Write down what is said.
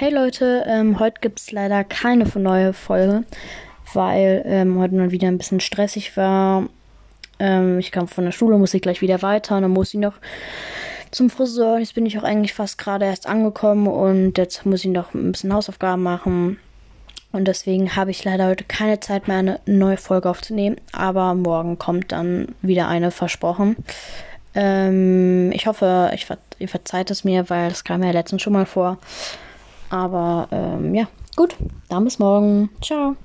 Hey Leute, ähm, heute gibt es leider keine neue Folge, weil ähm, heute mal wieder ein bisschen stressig war. Ähm, ich kam von der Schule, muss ich gleich wieder weiter und dann muss ich noch zum Friseur. Jetzt bin ich auch eigentlich fast gerade erst angekommen und jetzt muss ich noch ein bisschen Hausaufgaben machen. Und deswegen habe ich leider heute keine Zeit mehr, eine neue Folge aufzunehmen. Aber morgen kommt dann wieder eine versprochen. Ähm, ich hoffe, ich ver ihr verzeiht es mir, weil das kam ja letztens schon mal vor. Aber ähm, ja, gut. Dann bis morgen. Ciao.